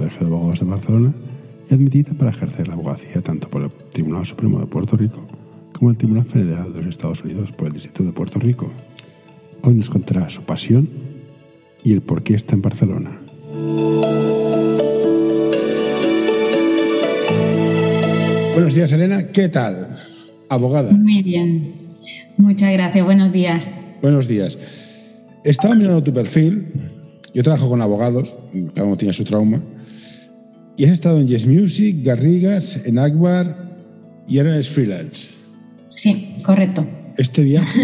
Colegio de Abogados de Barcelona y admitida para ejercer la abogacía tanto por el Tribunal Supremo de Puerto Rico como el Tribunal Federal de los Estados Unidos por el Distrito de Puerto Rico. Hoy nos contará su pasión y el por qué está en Barcelona. Buenos días, Elena. ¿Qué tal? Abogada. Muy bien. Muchas gracias. Buenos días. Buenos días. Estaba mirando tu perfil. Yo trabajo con abogados, cada uno tiene su trauma. Y has estado en Yes Music, Garrigas, en Akbar y ahora eres freelance. Sí, correcto. Este viaje.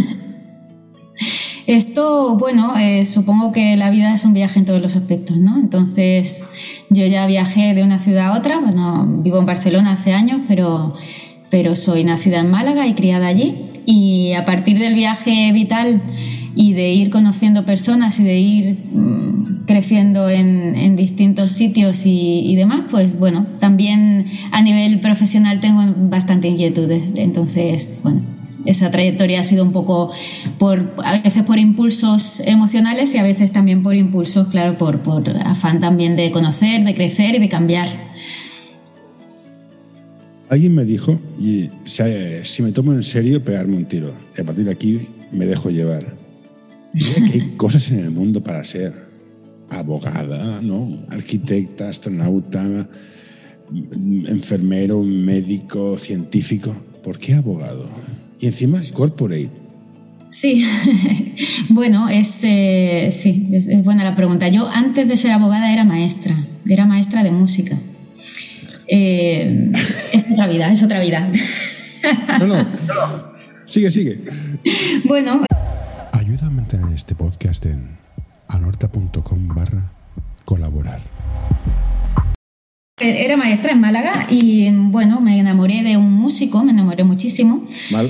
Esto, bueno, eh, supongo que la vida es un viaje en todos los aspectos, ¿no? Entonces, yo ya viajé de una ciudad a otra, bueno, vivo en Barcelona hace años, pero, pero soy nacida en Málaga y criada allí. Y a partir del viaje vital y de ir conociendo personas y de ir mm, creciendo en, distintos sitios y, demás, pues bueno, también a nivel profesional tengo bastante inquietudes. Entonces, bueno, esa trayectoria ha sido un poco por, a veces por impulsos emocionales y a veces también por impulsos, claro, por, por afán también de conocer, de crecer y de cambiar. Alguien me dijo, si me tomo en serio, pegarme un tiro. Y a partir de aquí me dejo llevar. Que hay cosas en el mundo para ser abogada, ¿no? arquitecta, astronauta, enfermero, médico, científico. ¿Por qué abogado? Y encima corporate. Sí, bueno, es, eh, sí, es, buena la pregunta. Yo antes de ser abogada era maestra, era maestra de música. Eh, es otra vida, es otra vida. No, no, sigue, sigue. Bueno. Ayuda a mantener este podcast en anorta.com barra colaborar. Era maestra en Málaga y bueno, me enamoré de un músico, me enamoré muchísimo.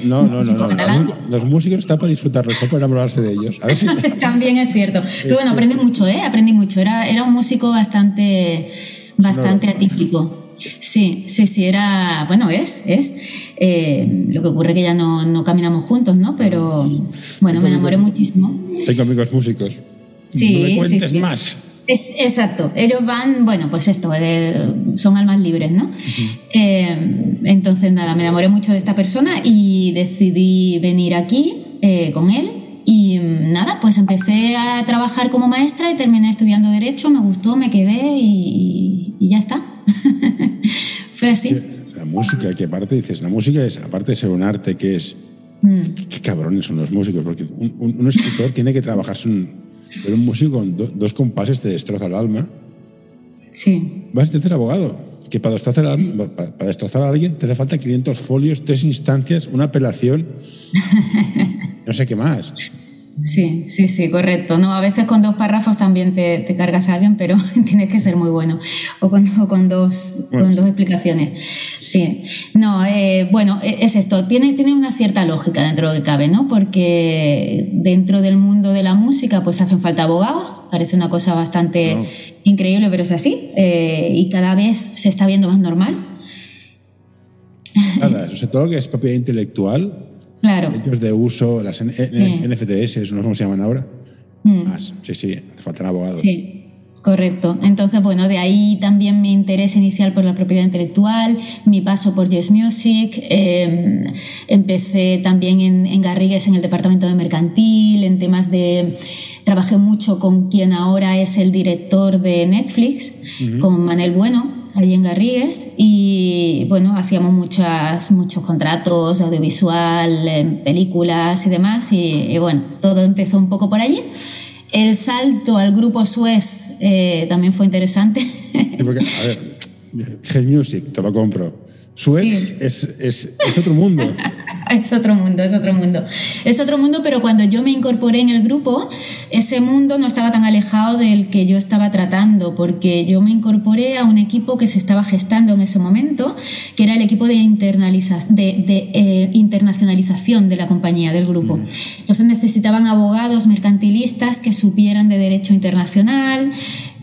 no, no, no, Los músicos están para disfrutarlos, no para enamorarse de ellos. También es cierto. Pero bueno, aprendí mucho, ¿eh? Aprendí mucho. Era, era un músico bastante, bastante atípico. Sí, sí, sí, era, bueno, es, es. Eh, lo que ocurre que ya no, no, caminamos juntos, ¿no? Pero bueno, me enamoré muchísimo. Tengo amigos músicos. Sí, no me cuentes sí, más. Exacto, ellos van, bueno, pues esto, son almas libres, ¿no? Eh, entonces, nada, me enamoré mucho de esta persona y decidí venir aquí eh, con él. Y nada, pues empecé a trabajar como maestra y terminé estudiando Derecho, me gustó, me quedé y, ya está. Fue así. La música, que aparte dices, la música es, aparte de ser un arte que es. Mm. Qué, cabrones son los músicos, porque un, escritor tiene que trabajarse un pero un músico con dos compases te destroza el alma. Sí. Vas a ser abogado. Que para destrozar, para destrozar a alguien te hace falta 500 folios, tres instancias, una apelación. no sé qué más. Sí, sí, sí, correcto. No, a veces con dos párrafos también te, cargas a alguien, pero tienes que ser muy bueno. O con, con, dos, con dos explicaciones. Sí. No, eh, bueno, e, es esto. Tiene, tiene una cierta lógica dentro de lo que cabe, ¿no? Porque dentro del mundo de la música, pues hacen falta abogados. Parece una cosa bastante increíble, pero es así. Eh, y cada vez se está viendo más normal. Nada, sea, todo que es propiedad intelectual Claro. de uso, las NFTS, no sé cómo se llaman ahora. Mm. Más, sí, sí, hace falta abogados. Sí. Correcto. Entonces, bueno, de ahí también mi interés inicial por la propiedad intelectual, mi paso por Yes Music. Em, empecé también en, Garrigues en el departamento de mercantil, en temas de. Trabajé mucho con quien ahora es el director de Netflix, con Manel Bueno, allí en Garrigues y bueno, hacíamos muchas, muchos contratos audiovisual, películas y demás y, bueno, todo empezó un poco por allí. El salto al grupo Suez eh, también fue interesante. porque, a ver, Head Music, te lo compro. Suez es, es, es otro mundo. es otro mundo, es otro mundo. Es otro mundo, pero cuando yo me incorporé en el grupo, ese mundo no estaba tan alejado del que yo estaba tratando, porque yo me incorporé a un equipo que se estaba gestando en ese momento, que era el equipo de, de, eh, internacionalización de la compañía, del grupo. Mm. Entonces necesitaban abogados mercantilistas que supieran de derecho internacional,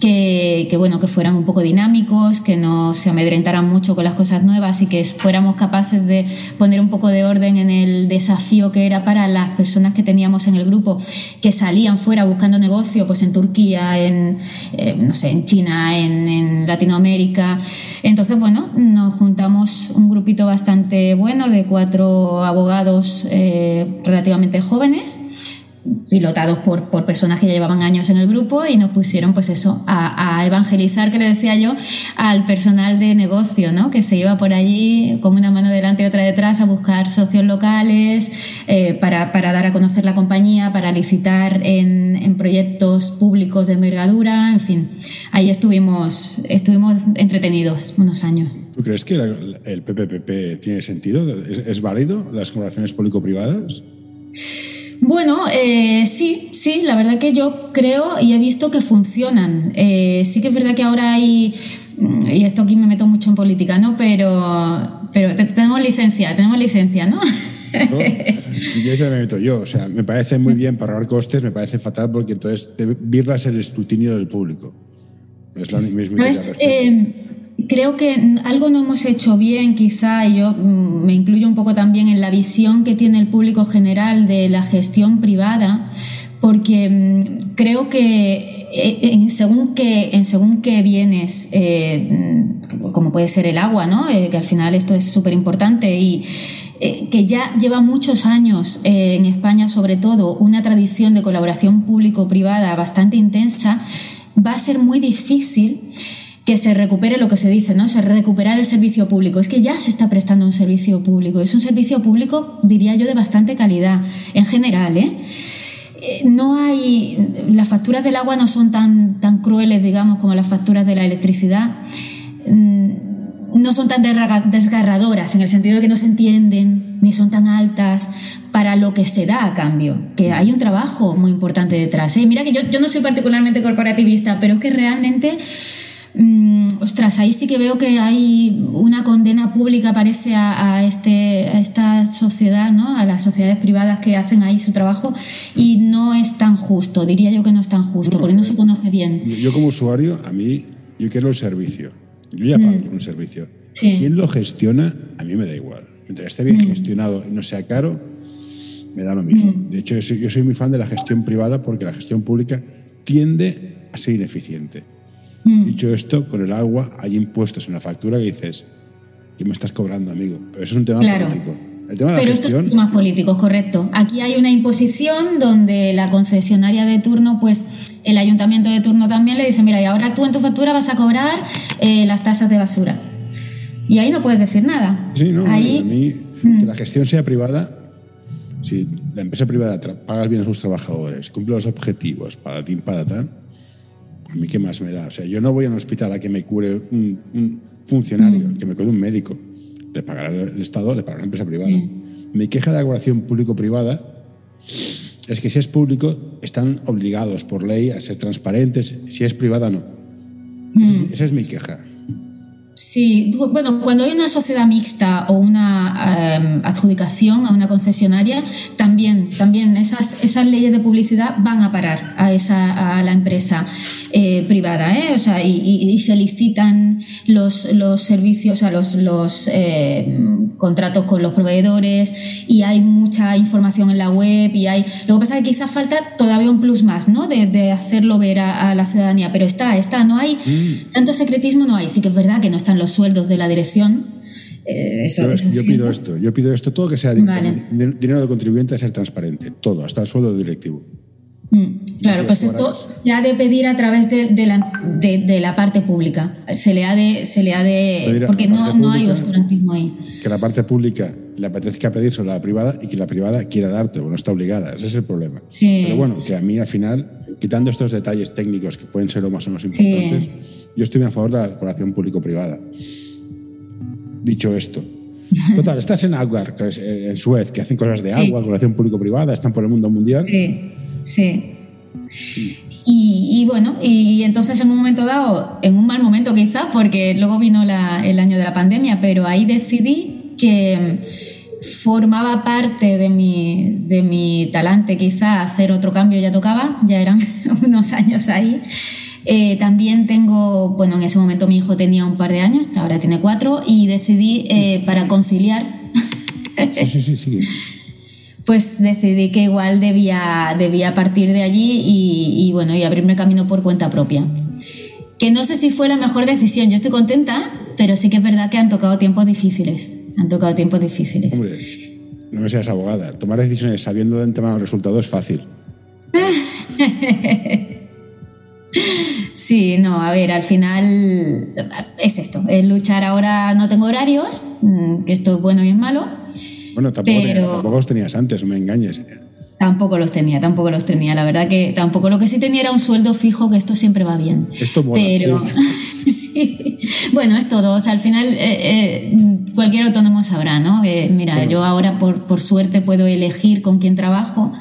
que, bueno, que fueran un poco dinámicos, que no se amedrentaran mucho con las cosas nuevas y que fuéramos capaces de poner un poco de orden en el desafío que era para las personas que teníamos en el grupo, que salían fuera buscando negocio, pues en Turquía, en, eh, no sé, en China, en, Latinoamérica. Entonces, bueno, nos juntamos un grupito bastante bueno de cuatro abogados eh, relativamente jóvenes pilotados por, por, personas que ya llevaban años en el grupo y nos pusieron pues eso a, evangelizar que le decía yo al personal de negocio ¿no? que se iba por allí con una mano delante y otra detrás a buscar socios locales eh, para, para, dar a conocer la compañía para licitar en, proyectos públicos de envergadura en fin ahí estuvimos estuvimos entretenidos unos años ¿Tú crees que el PPP tiene sentido? ¿Es, es válido las colaboraciones público-privadas? Bueno, eh, sí, sí, la verdad que yo creo y he visto que funcionan. Eh, sí que es verdad que ahora hay, mm, y esto aquí me meto mucho en política, ¿no? Pero, pero tenemos licencia, tenemos licencia, ¿no? ¿No? Y eso me meto yo. O sea, me parece muy bien para ahorrar costes, me parece fatal porque entonces te virlas el escrutinio del público. Es la misma creo que algo no hemos hecho bien, quizá, y yo mm, me incluyo un poco también en la visión que tiene el público general de la gestión privada, porque mm, creo que eh, en según qué, en según qué bienes, eh, como puede ser el agua, ¿no? Eh, que al final esto es súper importante y que ya lleva muchos años en España, sobre todo, una tradición de colaboración público-privada bastante intensa, va a ser muy difícil que se recupere lo que se dice, ¿no? Se recuperar el servicio público. Es que ya se está prestando un servicio público. Es un servicio público, diría yo, de bastante calidad en general, ¿eh? eh no hay. Las facturas del agua no son tan, tan crueles, digamos, como las facturas de la electricidad. Mm, no son tan desgarradoras en el sentido de que no se entienden ni son tan altas para lo que se da a cambio, que hay un trabajo muy importante detrás. ¿eh? Mira que yo, yo no soy particularmente corporativista, pero es que realmente Mm, ostras, ahí sí que veo que hay una condena pública, parece, a, este, a esta sociedad, ¿no? a las sociedades privadas que hacen ahí su trabajo, y no es tan justo, diría yo que no es tan justo, porque no se conoce bien. Yo como usuario, a mí, yo quiero el servicio. Yo ya pago mm. un servicio. ¿Quién lo gestiona? A mí me da igual. Mientras esté bien mm. gestionado y no sea caro, me da lo mismo. De hecho, yo soy muy fan de la gestión privada porque la gestión pública tiende a ser ineficiente. Mm. Dicho esto, con el agua hay impuestos en la factura que dices, ¿qué me estás cobrando, amigo? Pero eso es un tema político. El tema de Pero esto es temas políticos, correcto. Aquí hay una imposición donde la concesionaria de turno, pues el ayuntamiento de turno también le dice, mira, y ahora tú en tu factura vas a cobrar eh, las tasas de basura. Y ahí no puedes decir nada. Sí, no, ahí, a mí mm. que la gestión sea privada, si la empresa privada paga bien a sus trabajadores, cumple los objetivos, para ti, para tal, a mí qué más me da. O sea, yo no voy a un hospital a que me cure un, funcionario, mm. que me cure un médico. Le pagará el Estado, le pagará la empresa privada. Mi queja de la colaboración público-privada es que si es público están obligados por ley a ser transparentes, si es privada no. Mm. esa es mi queja. Sí, bueno, cuando hay una sociedad mixta o una em, adjudicación a una concesionaria, también, también esas, esas leyes de publicidad van a parar a, esa, a la empresa eh, privada, ¿eh? o sea, y, se licitan los, los servicios, a los, los eh, contratos con los proveedores y hay mucha información en la web y hay... Lo que pasa es que quizás falta todavía un plus más, ¿no? De, de hacerlo ver a, la ciudadanía, pero está, está, no hay... Mm. Tanto secretismo no hay, sí que es verdad que no están los sueldos de la dirección. Eh, yo, pido esto, yo pido esto, todo que sea dinero de contribuyente a ser transparente, todo, hasta el sueldo directivo. Mm, claro, pues esto se ha de pedir a través de, la, de, la, parte pública. Se le ha de. Se le ha de porque no, no, hay oscurantismo ahí. Que la parte pública le apetezca pedir sobre la privada y que la privada quiera darte, o no está obligada. Ese es el problema. Pero bueno, que a mí al final, quitando estos detalles técnicos que pueden ser lo más o menos importantes, yo estoy a favor de la colaboración público-privada. Dicho esto. Total, estás en Aguar, eh, en Suez, que hacen cosas de agua, colaboración público-privada, están por el mundo mundial. Sí, sí. Y, bueno, y entonces en un momento dado, en un mal momento quizás, porque luego vino el año de la pandemia, pero ahí decidí que formaba parte de mi, de mi talante quizá hacer otro cambio, ya tocaba, ya eran unos años ahí, Eh, también tengo, bueno, en ese momento mi hijo tenía un par de años, ahora tiene cuatro, y decidí eh, para conciliar. Sí, sí, sí, pues decidí que igual debía, debía partir de allí y, y, bueno, y abrirme camino por cuenta propia. Que no sé si fue la mejor decisión, yo estoy contenta, pero sí que es verdad que han tocado tiempos difíciles. Han tocado tiempos difíciles. Hombre, no me seas abogada. Tomar decisiones sabiendo de antemano el resultado es fácil. Sí, no, a ver, al final es esto, es luchar ahora, no tengo horarios, mm, que esto es bueno y es malo. Bueno, tampoco, pero... tampoco los tenías antes, no me engañes. Tampoco los tenía, tampoco los tenía. La verdad que tampoco. Lo que sí tenía era un sueldo fijo, que esto siempre va bien. Esto mola, Pero sí. sí. Bueno, es todo. O sea, al final eh, eh, cualquier autónomo sabrá, ¿no? Mira, Bueno. yo ahora por, por suerte puedo elegir con quién trabajo.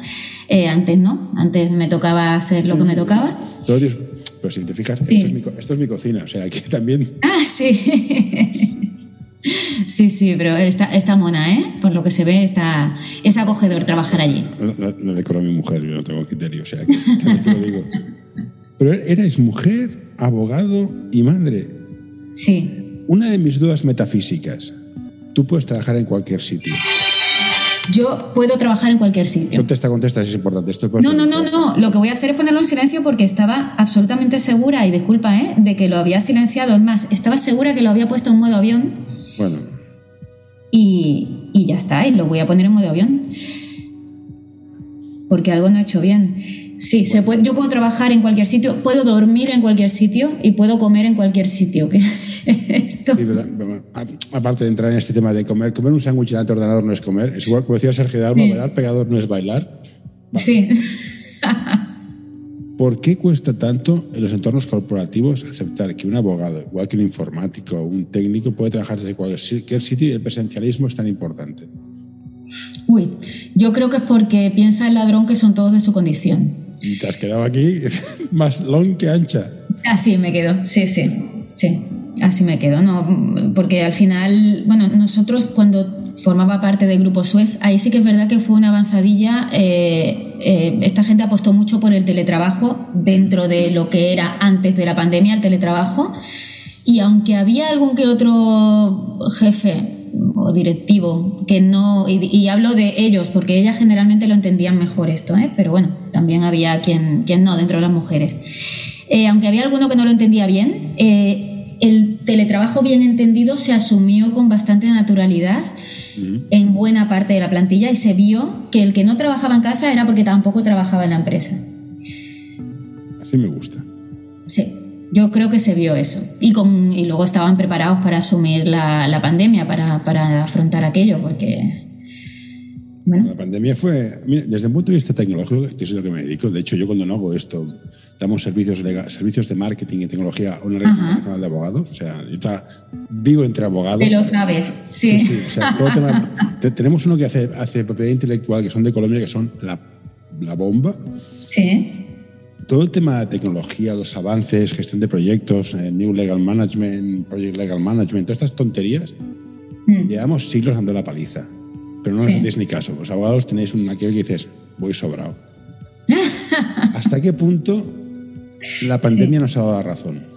Eh, antes no. Antes me tocaba hacer lo que me tocaba. Pero si te fijas, Sí. esto, es mi, esto es mi cocina, o sea, que también... Ah, sí. Sí, sí, pero está, está mona, ¿eh? Por lo que se ve, está, es acogedor trabajar allí. No decoro a mi mujer, yo no tengo criterio, o sea, que también te lo digo. Pero eres mujer, abogado y madre. Sí. Una de mis dudas metafísicas. Tú puedes trabajar en cualquier sitio. Yo puedo trabajar en cualquier sitio. Contesta, contesta, es importante. Esto es No, no, no, no. Lo que voy a hacer es ponerlo en silencio porque estaba absolutamente segura, y disculpa, ¿eh? De que lo había silenciado. Es más, estaba segura que lo había puesto en modo avión Bueno, y, y ya está, y lo voy a poner en modo avión. Porque algo no he hecho bien. Sí, se puede, yo puedo trabajar en cualquier sitio, puedo dormir en cualquier sitio y puedo comer en cualquier sitio. que esto, sí, pero, bueno, a- aparte de entrar en este tema de comer, comer un sándwich delante del ordenador no es comer. Es igual, como decía Sergio de Alba, Sí. bailar pegador no es bailar. sí. ¿Por qué cuesta tanto en los entornos corporativos aceptar que un abogado, igual que un informático o un técnico, puede trabajar desde cualquier sitio y el presencialismo es tan importante? Uy, yo creo que es porque piensa el ladrón que son todos de su condición. Y te has quedado aquí más long que ancha. Así me quedo, sí, sí, sí, así me quedo, no, porque al final, bueno, nosotros cuando formaba parte del grupo Suez, ahí sí que es verdad que fue una avanzadilla, eh, eh, esta gente apostó mucho por el teletrabajo dentro de lo que era antes de la pandemia el teletrabajo, y aunque había algún que otro jefe o directivo que no, y, hablo de ellos, porque ellas generalmente lo entendían mejor esto, ¿eh? pero bueno, también había quien, quien no dentro de las mujeres. Eh, aunque había alguno que no lo entendía bien, eh, el teletrabajo bien entendido se asumió con bastante naturalidad en buena parte de la plantilla y se vio que el que no trabajaba en casa era porque tampoco trabajaba en la empresa. Así me gusta. Sí, yo creo que se vio eso. Y, con, y luego estaban preparados para asumir la, la pandemia, para, para afrontar aquello, porque... Bueno, La pandemia fue, mira, desde el punto de vista tecnológico, que es lo que me dedico, de hecho yo cuando no hago esto, damos servicios, lega- servicios de marketing y tecnología a una red internacional de abogados, o sea, yo tra- vivo entre abogados. te lo sabes, sí. Sí, sí, o sea, todo tema- te- tenemos uno que hace, hace propiedad intelectual, que son de Colombia, que son la, la bomba. Sí, Todo el tema de tecnología, los avances, gestión de proyectos, eh, New Legal Management, Project Legal Management, todas estas tonterías, Mm. llevamos siglos dando la paliza. Pero no Sí. nos hacéis ni caso. Los abogados tenéis un aquel que dices, voy sobrado. ¿Hasta qué punto la pandemia nos ha dado la razón?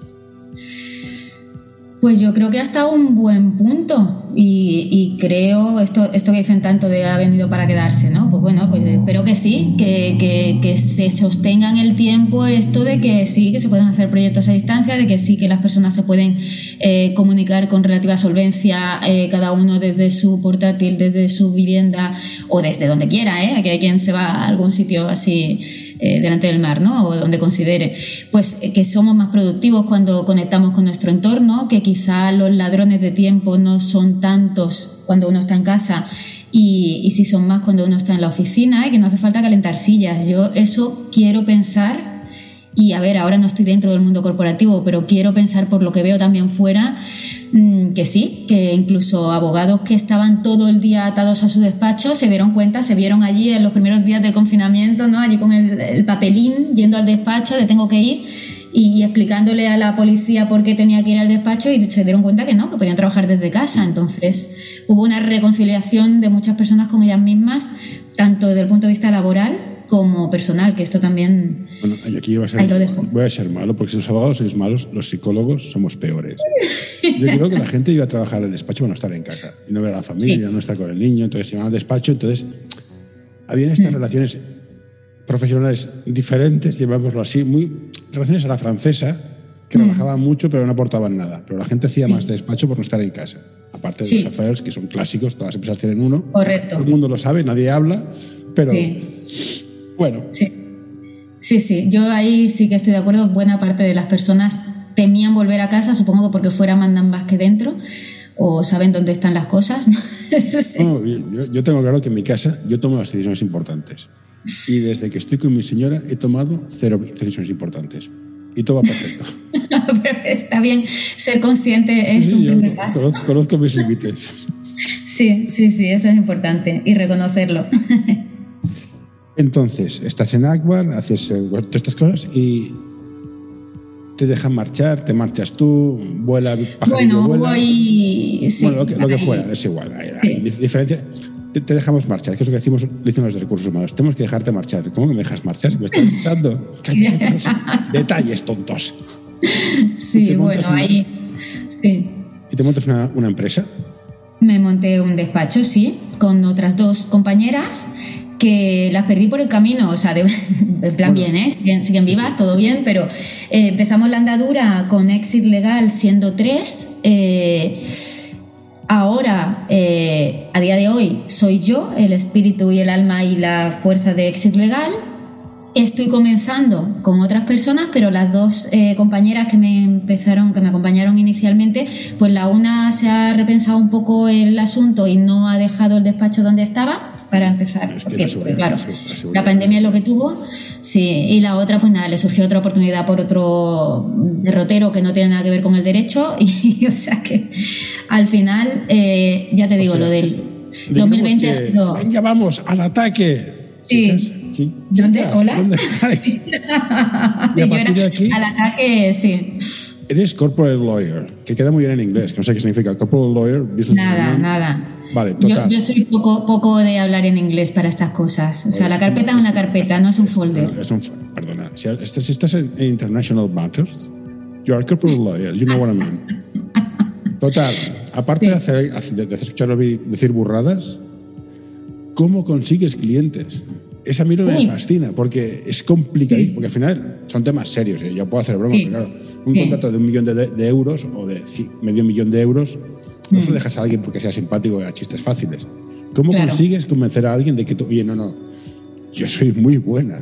Pues yo creo que ha estado un buen punto y, y creo esto, esto que dicen tanto de ha venido para quedarse, ¿no? Pues bueno, pues espero que sí, que, que, que se sostenga en el tiempo esto de que sí, que se pueden hacer proyectos a distancia, de que sí, que las personas se pueden eh, comunicar con relativa solvencia, eh, cada uno desde su portátil, desde su vivienda o desde donde quiera, ¿eh? Que hay quien se va a algún sitio así eh, delante del mar, ¿no? O donde considere. Pues eh, que somos más productivos cuando conectamos con nuestro entorno, que quizá los ladrones de tiempo no son tantos cuando uno está en casa y, y sí son más cuando uno está en la oficina y que no hace falta calentar sillas. Yo eso quiero pensar y a ver, ahora no estoy dentro del mundo corporativo, pero quiero pensar por lo que veo también fuera mm, que sí, que incluso abogados que estaban todo el día atados a su despacho se dieron cuenta, se vieron allí en los primeros días del confinamiento, ¿no? Allí con el, el papelín yendo al despacho de tengo que ir y explicándole a la policía por qué tenía que ir al despacho y se dieron cuenta que no, que podían trabajar desde casa. Entonces hubo una reconciliación de muchas personas con ellas mismas, tanto desde el punto de vista laboral como personal, que esto también... Bueno, y aquí voy a, ser, voy a ser malo, porque si los abogados sois malos, los psicólogos somos peores. Yo creo que la gente iba a trabajar al despacho para no estar en casa, y no ver a la familia, no estar con el niño, entonces iban al despacho, entonces habían estas mm. relaciones profesionales diferentes, llamémoslo así, muy relaciones a la francesa, que mm. trabajaban mucho pero no aportaban nada. Pero la gente hacía más despacho por no estar en casa. Aparte de los affairs, que son clásicos, todas las empresas tienen uno. Correcto. Todo el mundo lo sabe, nadie habla, pero bueno. Sí. sí, sí, yo ahí sí que estoy de acuerdo. Buena parte de las personas temían volver a casa, supongo porque fuera mandan más que dentro o saben dónde están las cosas. yo, yo, tengo claro que en mi casa yo tomo las decisiones importantes. Y desde que estoy con mi señora he tomado cero decisiones importantes. Y todo va perfecto. está bien ser consciente, es un primer paso. Conozco, mis límites. Sí, sí, sí, eso es importante y reconocerlo. Entonces, estás en Akbar, haces todas estas cosas y te dejan marchar, te marchas tú, vuela, bueno, Voy, sí, bueno, lo que, fuera, es igual. Hay, diferencia te, dejamos marchar, que es lo que decimos, dicen los de recursos humanos. Tenemos que dejarte marchar. ¿Cómo que me dejas marchar? ¿Me estás echando? Detalles tontos. Sí, bueno, ahí. Sí. ¿Y te montas una, una empresa? Me monté un despacho, sí, con otras dos compañeras que las perdí por el camino, o sea, de, plan bien, ¿eh? Siguen, vivas, todo bien, pero eh, empezamos la andadura con exit legal siendo tres. Eh, Ahora, eh, a día de hoy, soy yo, el espíritu y el alma y la fuerza de Exit Legal. Estoy comenzando con otras personas, pero las dos eh, compañeras que me empezaron, que me acompañaron inicialmente, pues la una se ha repensado un poco el asunto y no ha dejado el despacho donde estaba para empezar. Porque, claro, la, pandemia es lo que tuvo. Sí, y la otra, pues nada, le surgió otra oportunidad por otro derrotero que no tiene nada que ver con el derecho. Y o sea que al final, eh, ya te digo, lo del 2020 ha sido. Venga, vamos, al ataque. Sí. ¿Dónde? Hola. ¿Dónde estáis? y a partir de aquí. Al ataque, sí. Eres corporate lawyer, que queda muy bien en inglés, que no sé qué significa. Corporate lawyer, business Nada, nada. Vale, total. Yo, soy poco, poco de hablar en inglés para estas cosas. O sea, la carpeta es una carpeta, no es un folder. Es un, perdona, si estás, en International Matters, you are corporate lawyer, you know what I mean. Total, aparte de, hacer, de escucharlo decir burradas, ¿cómo consigues clientes? Esa a mí no me fascina, porque es complicado, porque al final son temas serios. ¿eh? Yo puedo hacer bromas, pero claro, un contrato de un millón de, euros o de medio millón de euros no se lo dejas a alguien porque sea simpático y a chistes fáciles. ¿Cómo consigues convencer a alguien de que tú, oye, no, no, yo soy muy buena?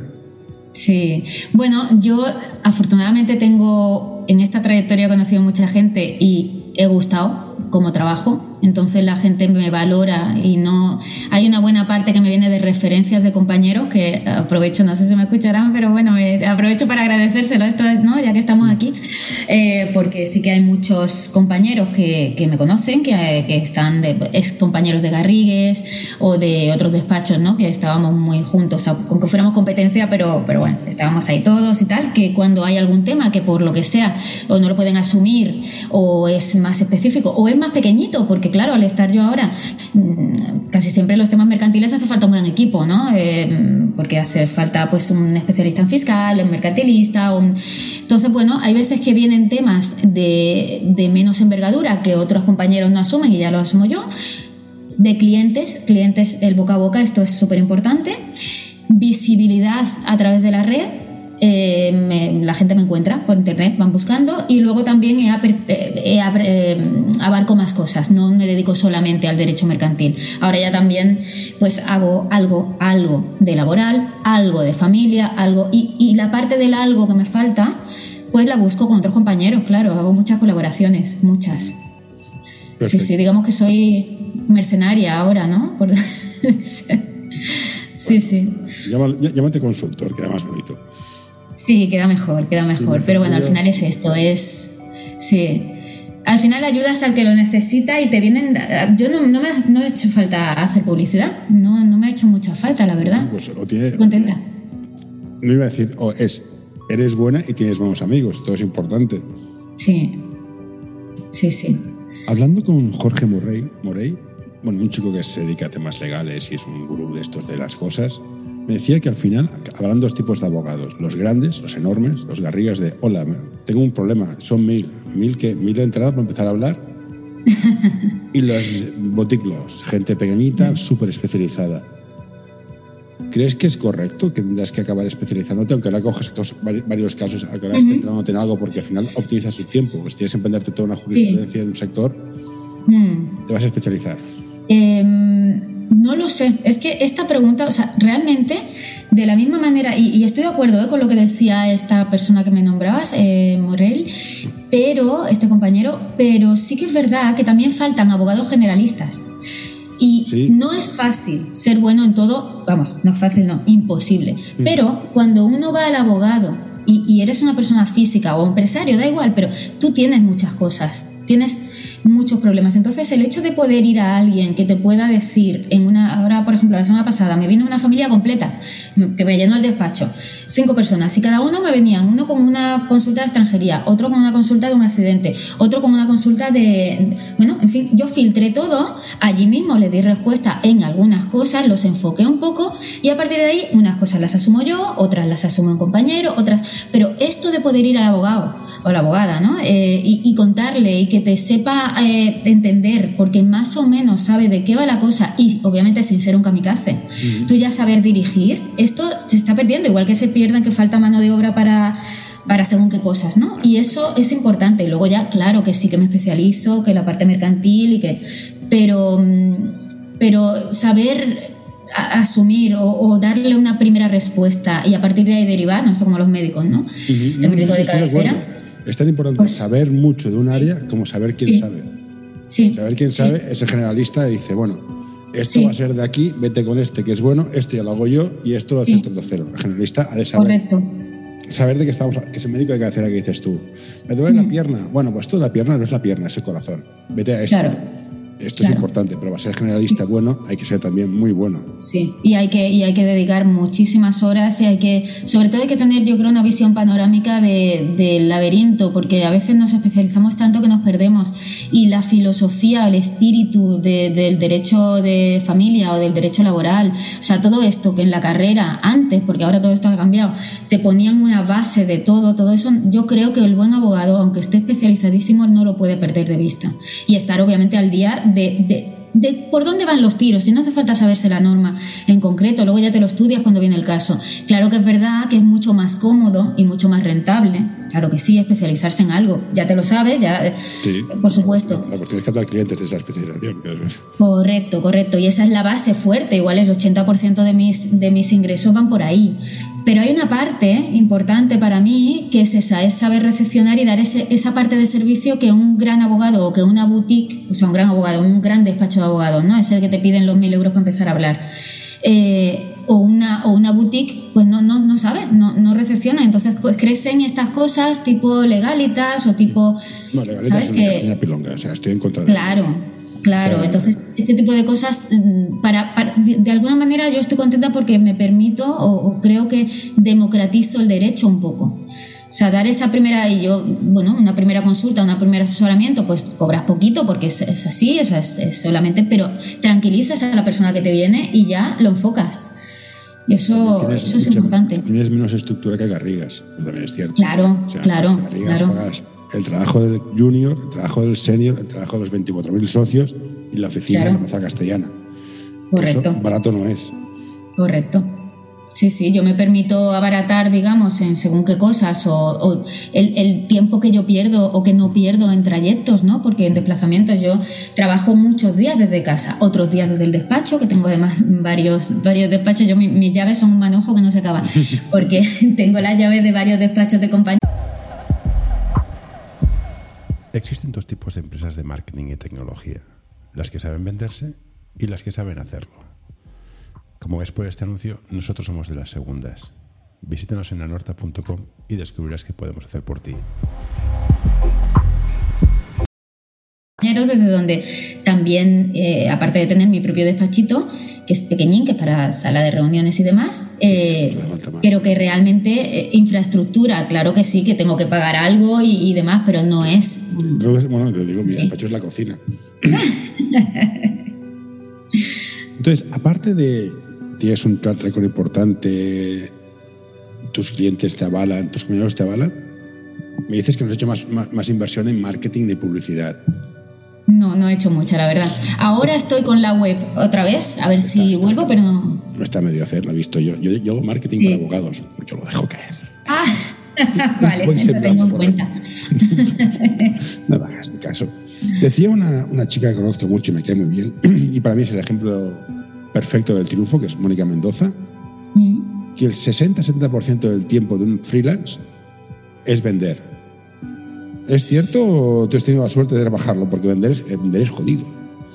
Sí, bueno, yo afortunadamente tengo, en esta trayectoria he conocido mucha gente y he gustado como trabajo entonces la gente me valora y no hay una buena parte que me viene de referencias de compañeros que aprovecho, no sé si me escucharán, pero bueno, aprovecho para agradecérselo esto, ¿no? ya que estamos aquí, eh, porque sí que hay muchos compañeros que, que me conocen, que, que, están de ex compañeros de Garrigues o de otros despachos, ¿no? que estábamos muy juntos, aunque fuéramos competencia, pero, pero bueno, estábamos ahí todos y tal, que cuando hay algún tema que por lo que sea o no lo pueden asumir o es más específico o es más pequeñito, porque claro, al estar yo ahora, mm, casi siempre los temas mercantiles hace falta un gran equipo, ¿no? Eh, porque hace falta pues un especialista en fiscal, un mercantilista, un... entonces bueno, hay veces que vienen temas de, de menos envergadura que otros compañeros no asumen y ya lo asumo yo, de clientes, clientes el boca a boca, esto es súper importante, visibilidad a través de la red, eh, la gente me encuentra por internet, van buscando y luego también he, eh, abarco más cosas, no me dedico solamente al derecho mercantil. Ahora ya también pues hago algo, algo de laboral, algo de familia, algo y, la parte del algo que me falta pues la busco con otros compañeros, claro, hago muchas colaboraciones, muchas. Sí, sí, digamos que soy mercenaria ahora, ¿no? sí, sí. Llámate consultor, queda más bonito. Sí, queda mejor, queda mejor. Pero bueno, al final es esto, es... Sí. Al final ayudas al que lo necesita y te vienen... Yo no, no, me, no he hecho falta hacer publicidad, no, no me ha hecho mucha falta, la verdad. Pues o tiene... Contenta. No iba a decir, o es, eres buena y tienes buenos amigos, todo es importante. Sí, sí, sí. Hablando con Jorge Morey, Morey bueno, un chico que se dedica a temas legales y es un gurú de estos de las cosas, me decía que al final habrán dos tipos de abogados, los grandes, los enormes, los garrigas de, hola, tengo un problema, son mil, mil que mil de entrada para empezar a hablar, y los boticlos, gente pequeñita, súper especializada. ¿Crees que es correcto que tendrás que acabar especializándote, aunque ahora coges varios casos, ahora estés centrándote en algo, porque al final optimizas tu tiempo? Pues tienes que emprenderte toda una jurisprudencia en un sector, mm. te vas a especializar. Eh no lo sé. Es que esta pregunta, o sea, realmente, de la misma manera, y, estoy de acuerdo ¿eh? con lo que decía esta persona que me nombrabas, eh, Morel, pero, este compañero, pero sí que es verdad que también faltan abogados generalistas. Y no es fácil ser bueno en todo, vamos, no es fácil, no, imposible. Mm. Pero cuando uno va al abogado y, y, eres una persona física o empresario, da igual, pero tú tienes muchas cosas, tienes muchos problemas. Entonces, el hecho de poder ir a alguien que te pueda decir, en una, ahora por ejemplo, la semana pasada me vino una familia completa que me llenó el despacho, cinco personas, y cada uno me venían, uno con una consulta de extranjería, otro con una consulta de un accidente, otro con una consulta de, bueno, en fin, yo filtré todo, allí mismo le di respuesta en algunas cosas, los enfoqué un poco y a partir de ahí unas cosas las asumo yo, otras las asumo un compañero, otras, pero esto de poder ir al abogado o la abogada, ¿no? Eh, y contarle y que te sepa eh, entender, porque más o menos sabe de qué va la cosa y obviamente sin ser un kamikaze, tú ya saber dirigir, esto se está perdiendo, igual que se pierden que falta mano de obra para para según qué cosas, ¿no? Y eso es importante. Y luego ya, claro que sí que me especializo, que la parte mercantil y que... Pero, mm, pero saber asumir o, darle una primera respuesta y a partir de ahí derivar, no esto como los médicos, ¿no? El médico de cabecera es tan importante pues saber mucho de un área como saber quién sabe. Sí. Saber quién sabe es el generalista y dice, bueno, esto va a ser de aquí, vete con este que es bueno, esto ya lo hago yo y esto lo hace otro cero. El generalista ha de saber. Correcto. Saber de qué estamos, que es el médico de cabecera que dices tú. Me duele la pierna. Bueno, pues esto de la pierna no es la pierna, es el corazón. Vete a esto. Claro. Esto es importante, pero para ser generalista bueno hay que ser también muy bueno. Sí, y hay que, y hay que dedicar muchísimas horas y hay que, sobre todo hay que tener yo creo una visión panorámica del laberinto, porque a veces nos especializamos tanto que nos perdemos. Y la filosofía, el espíritu del derecho de familia o del derecho laboral, o sea, todo esto que en la carrera antes, porque ahora todo esto ha cambiado, te ponían una base de todo, todo eso, yo creo que el buen abogado, aunque esté especializadísimo, no lo puede perder de vista. Y estar obviamente al día de, de, por dónde van los tiros, si no hace falta saberse la norma en concreto, luego ya te lo estudias cuando viene el caso. Claro que es verdad que es mucho más cómodo y mucho más rentable Claro que sí, especializarse en algo. Ya te lo sabes, ya, por supuesto. La cuestión es captar clientes de esa especialización. Correcto, correcto. Y esa es la base fuerte. Igual el 80% de mis, de mis ingresos van por ahí. Pero hay una parte importante para mí que es esa, es saber recepcionar y dar ese, esa parte de servicio que un gran abogado o que una boutique, o sea, un gran abogado, un gran despacho de abogados, ¿no? Es el que te piden los mil euros para empezar a hablar. Eh, o una, o una boutique pues no, no, no sabe, no, no recepciona. Entonces pues crecen estas cosas tipo legalitas o tipo... No, legalitas es una pilonga, o sea, estoy en contra de Claro. Claro, entonces este tipo de cosas, mm, para, de, alguna manera yo estoy contenta porque me permito o, creo que democratizo el derecho un poco. O sea, dar esa primera, y yo, bueno, una primera consulta, un primer asesoramiento, pues cobras poquito porque es, así, o sea, es, solamente, pero tranquilizas a la persona que te viene y ya lo enfocas. Y eso, eso es importante. Tienes menos estructura que Garrigas, también es cierto. Claro, claro. Garrigas pagas el trabajo del junior, el trabajo del senior, el trabajo de los 24.000 socios y la oficina de la Plaza Castellana. Correcto. Eso barato no es. Correcto. Sí, sí, yo me permito abaratar, digamos, en según qué cosas o, el, tiempo que yo pierdo o que no pierdo en trayectos, ¿no? Porque en desplazamientos yo trabajo muchos días desde casa, otros días desde el despacho, que tengo además varios, varios despachos. Yo, mis llaves son un manojo que no se acaba, porque tengo las llaves de varios despachos de compañía. Existen dos tipos de empresas de marketing y tecnología, las que saben venderse y las que saben hacerlo. Como ves por este anuncio, nosotros somos de las segundas. Visítanos en anorta.com y descubrirás qué podemos hacer por ti. desde donde también, eh, aparte de tener mi propio despachito, que es pequeñín, que es para sala de reuniones y demás, eh, pero que realmente eh, infraestructura, claro que sí, que tengo que pagar algo y, demás, pero no es... Bueno, te digo, mi despacho es la cocina. Entonces, aparte de, tienes un track record importante, tus clientes te avalan, tus compañeros te avalan. Me dices que no has hecho más, más, más inversión en marketing y publicidad. No, no he hecho mucha, la verdad. Ahora estoy con la web otra vez, a ver si vuelvo, pero no. No está medio a hacer, lo he visto yo. Yo, yo hago marketing Sí. para abogados, yo lo dejo caer. Ah, vale, eso tengo en cuenta. No me hagas mi caso. Decía una, una chica que conozco mucho y me cae muy bien, y para mí es el ejemplo perfecto del triunfo, que es Mónica Mendoza, Mm. que el 60-70% del tiempo de un freelance es vender. ¿Es cierto o tú has tenido la suerte de trabajarlo? Porque vender es, eh, vender es jodido.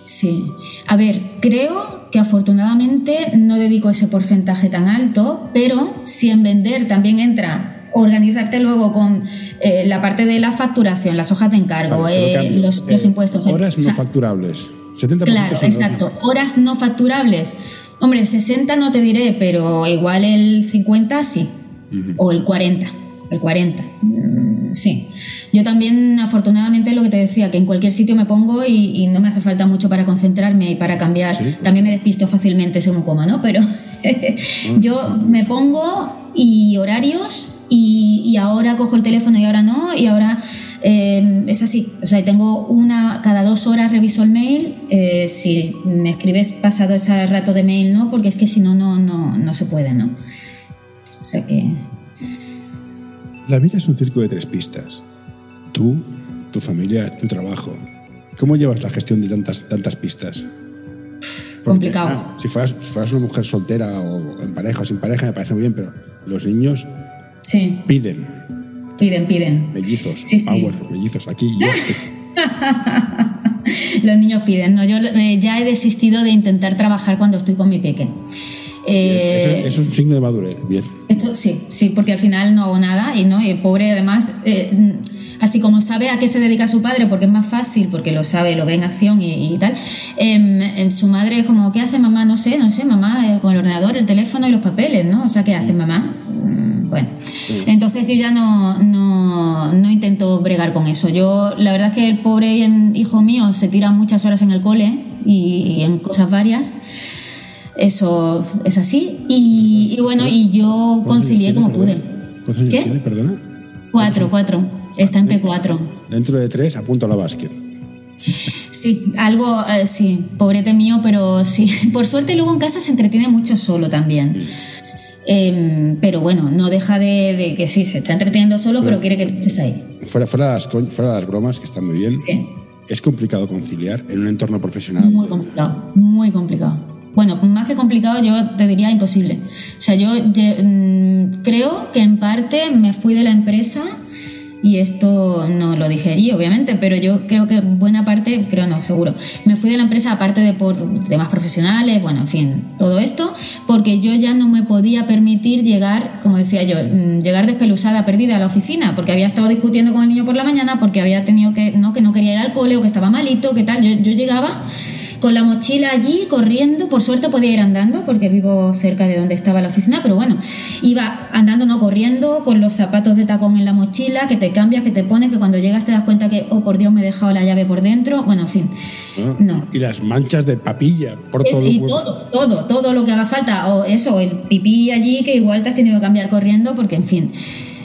Sí. A ver, creo que afortunadamente no dedico ese porcentaje tan alto, pero si en vender también entra organizarte luego con eh, la parte de la facturación, las hojas de encargo, Vale, eh, los, Eh, impuestos. Horas o no sea, facturables. 70% Claro, exacto. Horas no facturables. Hombre, el 60 no te diré, pero igual el 50 sí. O el 40. El 40. Mm, Sí. Yo también, afortunadamente, lo que te decía, que en cualquier sitio me pongo y, y no me hace falta mucho para concentrarme y para cambiar. Sí, pues también me despisto fácilmente según coma, ¿no? Pero yo me pongo y horarios y, y ahora cojo el teléfono y ahora no y ahora eh, es así. O sea, tengo una, cada dos horas reviso el mail. eh, si me escribes pasado ese rato de mail, no, porque es que si no, no, no, no se puede, ¿no? O sea que. La vida es un circo de tres pistas. Tú, tu familia, tu trabajo. ¿Cómo llevas la gestión de tantas, tantas pistas? Complicado. ah, si, fueras, si fueras una mujer soltera o en pareja o sin pareja me parece muy bien, pero los niños Sí, piden piden, piden. mellizos, Sí, sí. power, mellizos. Aquí yo, Los niños piden, ¿no? Yo eh, ya he desistido de intentar trabajar cuando estoy con mi peque. Eh, eso, eso es un signo de madurez. Bien. Esto sí, sí, porque al final no hago nada y no, y pobre además, eh, mm, así como sabe a qué se dedica su padre, porque es más fácil, porque lo sabe, lo ve en acción y, y tal, en su madre es como, ¿qué hace mamá? No sé, no sé, mamá, eh, con el ordenador, el teléfono y los papeles, ¿no? O sea, ¿qué hace mamá? Bueno, entonces yo ya no, no, no intento bregar con eso. Yo, la verdad es que el pobre hijo mío se tira muchas horas en el cole y, y en cosas varias. Eso es así. Y, y bueno, y yo ¿Cuántos concilié años como pude. perdona? ¿Cuántos años ¿Qué? tiene, perdona? Cuatro, cuatro. Está en P4. Dentro de tres, apunto a la básquet. Sí, algo, eh, sí, pobrete mío, pero sí. Por suerte luego en casa se entretiene mucho solo también. Em, pero bueno, no deja de, de que sí, se está entreteniendo solo, pero quiere que estés ahí. Fuera, fuera, las, fuera las bromas, que están muy bien, Sí. es complicado conciliar en un entorno profesional. Muy complicado, muy complicado. Bueno, más que complicado, yo te diría imposible. O sea, yo ye- mm, creo que en parte me fui de la empresa y esto no lo dije allí, obviamente, pero yo creo que buena parte, creo no, seguro, me fui de la empresa aparte de por temas profesionales, bueno, en fin, todo esto, porque yo ya no me podía permitir llegar, como decía yo, mm, llegar despelusada, perdida a la oficina, porque había estado discutiendo con el niño por la mañana, porque había tenido que, no, que no quería ir al cole o que estaba malito, que tal, yo, yo llegaba con la mochila allí, corriendo, por suerte podía ir andando, porque vivo cerca de donde estaba la oficina, pero bueno, iba andando, no corriendo, con los zapatos de tacón en la mochila, que te cambias, que te pones, que cuando llegas te das cuenta que, oh por Dios, me he dejado la llave por dentro, bueno, en fin, ¿no? no. Y las manchas de papilla por todo Y el cuerpo. todo, todo, todo lo que haga falta, o eso, el pipí allí que igual te has tenido que cambiar corriendo, porque en fin.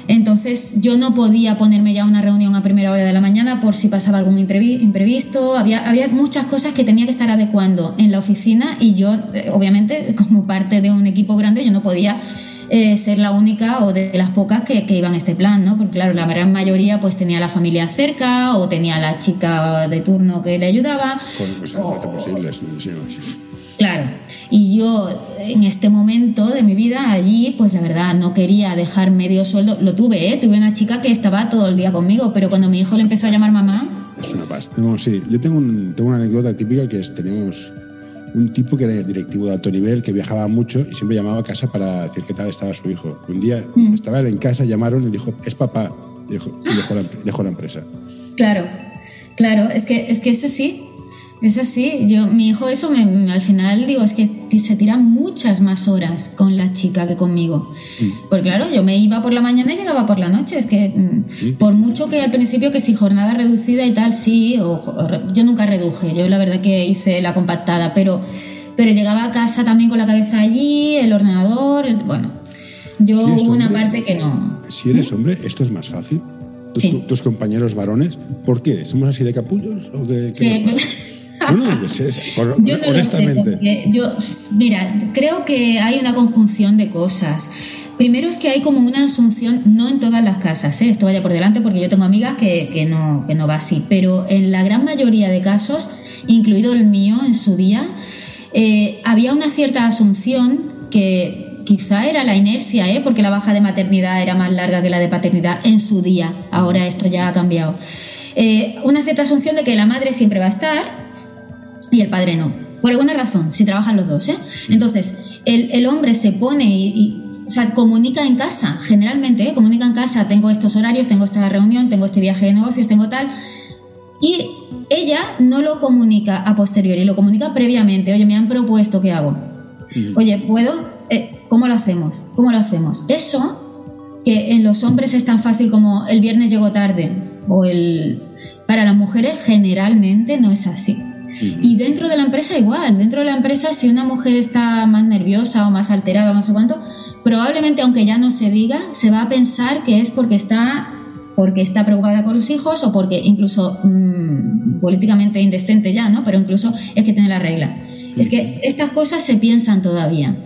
Entonces yo no podía ponerme ya a una reunión a primera hora de la mañana por si pasaba algún imprevisto. Había, había muchas cosas que tenía que estar adecuando en la oficina y yo, eh, obviamente, como parte de un equipo grande, yo no podía eh, ser la única o de las pocas que, que iban a este plan, ¿no? Porque claro, la gran mayoría pues tenía la familia cerca o tenía la chica de turno que le ayudaba. Con o- hace posible. sí, sí, sí. Claro, y yo en este momento de mi vida allí, pues la verdad no quería dejar medio sueldo. Lo tuve, ¿eh? Tuve una chica que estaba todo el día conmigo, pero cuando mi hijo le empezó a llamar mamá, Es una pasta. No, sí, yo tengo, un- tengo una anécdota típica que es, teníamos un tipo que era directivo de alto nivel, que viajaba mucho y siempre llamaba a casa para decir qué tal estaba su hijo. Un día Mm. estaba en casa, llamaron y dijo, es papá. Y, dijo, y dejó, la, dejó la empresa. claro, claro, es que es que es así. Es así, yo, mi hijo eso me, me- al final digo, es que se tira muchas más horas con la chica que conmigo. Porque claro, yo me iba por la mañana y llegaba por la noche. Es que mm, Sí. por mucho que al principio que si jornada reducida y tal, sí, o, o re- yo nunca reduje, yo la verdad que hice la compactada, pero pero llegaba a casa también con la cabeza allí, el ordenador, bueno. Yo hubo una parte que no. Si eres hombre, esto es más fácil. Tus, compañeros varones, ¿por qué? ¿Somos así de capullos? ¿O de yo no Lo sé, yo, mira, creo que hay una conjunción de cosas. Primero es que hay como una asunción, no en todas las casas, ¿eh? esto vaya por delante porque yo tengo amigas que, no, que no va así, pero en la gran mayoría de casos, incluido el mío en su día, eh, había una cierta asunción que quizá era la inercia, ¿eh? porque la baja de maternidad era más larga que la de paternidad en su día, ahora esto ya ha cambiado. Eh, una cierta asunción de que la madre siempre va a estar y el padre no, por alguna razón, si trabajan los dos. ¿eh? Entonces, el, hombre se pone y o sea, comunica en casa, generalmente, ¿eh? comunica en casa, tengo estos horarios, tengo esta reunión, tengo este viaje de negocios, tengo tal. Y ella no lo comunica a posteriori, lo comunica previamente. Oye, me han propuesto, ¿qué hago? Oye, ¿puedo? Eh, ¿Cómo lo hacemos? ¿Cómo lo hacemos? Eso, que en los hombres es tan fácil como el viernes llegó tarde, o el... Para las mujeres generalmente no es así. Y dentro de la empresa igual, dentro de la empresa si una mujer está más nerviosa o más alterada o no sé cuánto, probablemente aunque ya no se diga, se va a pensar que es porque está porque está preocupada con los hijos o porque incluso mm, políticamente indecente ya, ¿no? Pero incluso es que tiene la regla. Es que estas cosas se piensan todavía.